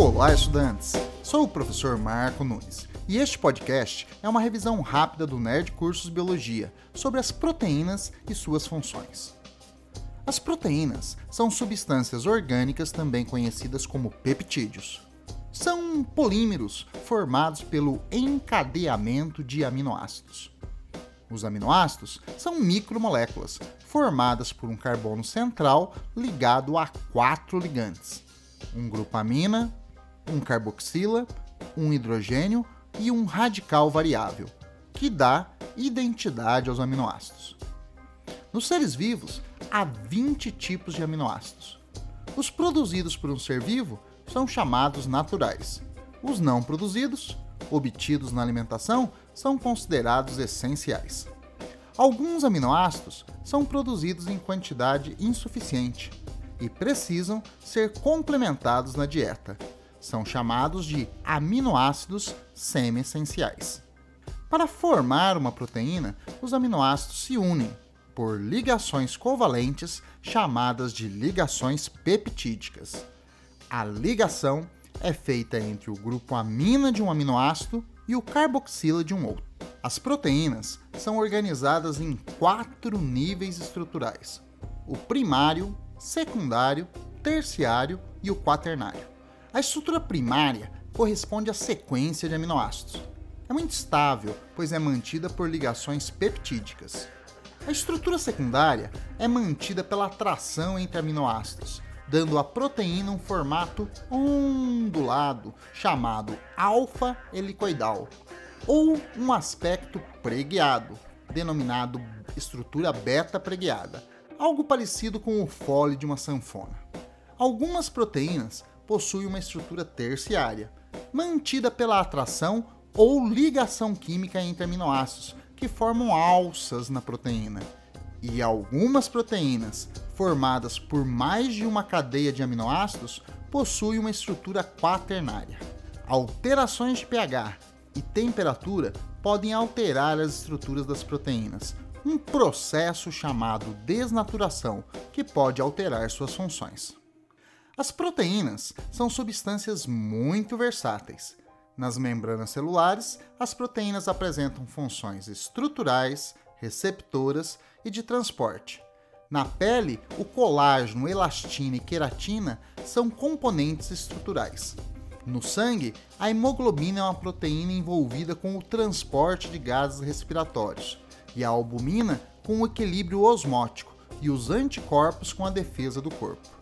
Olá, estudantes! Sou o professor Marco Nunes e este podcast é uma revisão rápida do Nerd Cursos Biologia sobre as proteínas e suas funções. As proteínas são substâncias orgânicas também conhecidas como peptídeos. São polímeros formados pelo encadeamento de aminoácidos. Os aminoácidos são micromoléculas formadas por um carbono central ligado a quatro ligantes: um grupamina, um carboxila, um hidrogênio e um radical variável, que dá identidade aos aminoácidos. Nos seres vivos, há 20 tipos de aminoácidos. Os produzidos por um ser vivo são chamados naturais. Os não produzidos, obtidos na alimentação, são considerados essenciais. Alguns aminoácidos são produzidos em quantidade insuficiente e precisam ser complementados na dieta. São chamados de aminoácidos semi-essenciais. Para formar uma proteína, os aminoácidos se unem por ligações covalentes chamadas de ligações peptídicas. A ligação é feita entre o grupo amina de um aminoácido e o carboxila de um outro. As proteínas são organizadas em quatro níveis estruturais: o primário, secundário, terciário e o quaternário. A estrutura primária corresponde à sequência de aminoácidos. É muito estável, pois é mantida por ligações peptídicas. A estrutura secundária é mantida pela atração entre aminoácidos, dando à proteína um formato ondulado chamado alfa-helicoidal, ou um aspecto preguiado, denominado estrutura beta-preguiada, algo parecido com o fole de uma sanfona. Algumas proteínas possuem uma estrutura terciária, mantida pela atração ou ligação química entre aminoácidos, que formam alças na proteína. E algumas proteínas, formadas por mais de uma cadeia de aminoácidos, possuem uma estrutura quaternária. Alterações de pH e temperatura podem alterar as estruturas das proteínas, um processo chamado desnaturação que pode alterar suas funções. As proteínas são substâncias muito versáteis. Nas membranas celulares, as proteínas apresentam funções estruturais, receptoras e de transporte. Na pele, o colágeno, elastina e queratina são componentes estruturais. No sangue, a hemoglobina é uma proteína envolvida com o transporte de gases respiratórios, e a albumina com o equilíbrio osmótico, e os anticorpos com a defesa do corpo.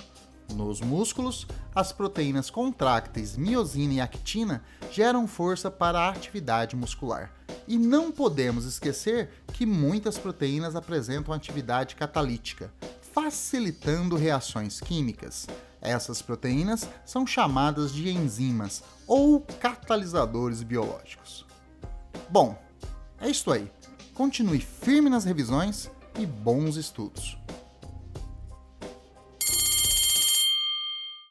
Nos músculos, as proteínas contrácteis miosina e actina geram força para a atividade muscular. E não podemos esquecer que muitas proteínas apresentam atividade catalítica, facilitando reações químicas. Essas proteínas são chamadas de enzimas ou catalisadores biológicos. Bom, é isso aí. Continue firme nas revisões e bons estudos.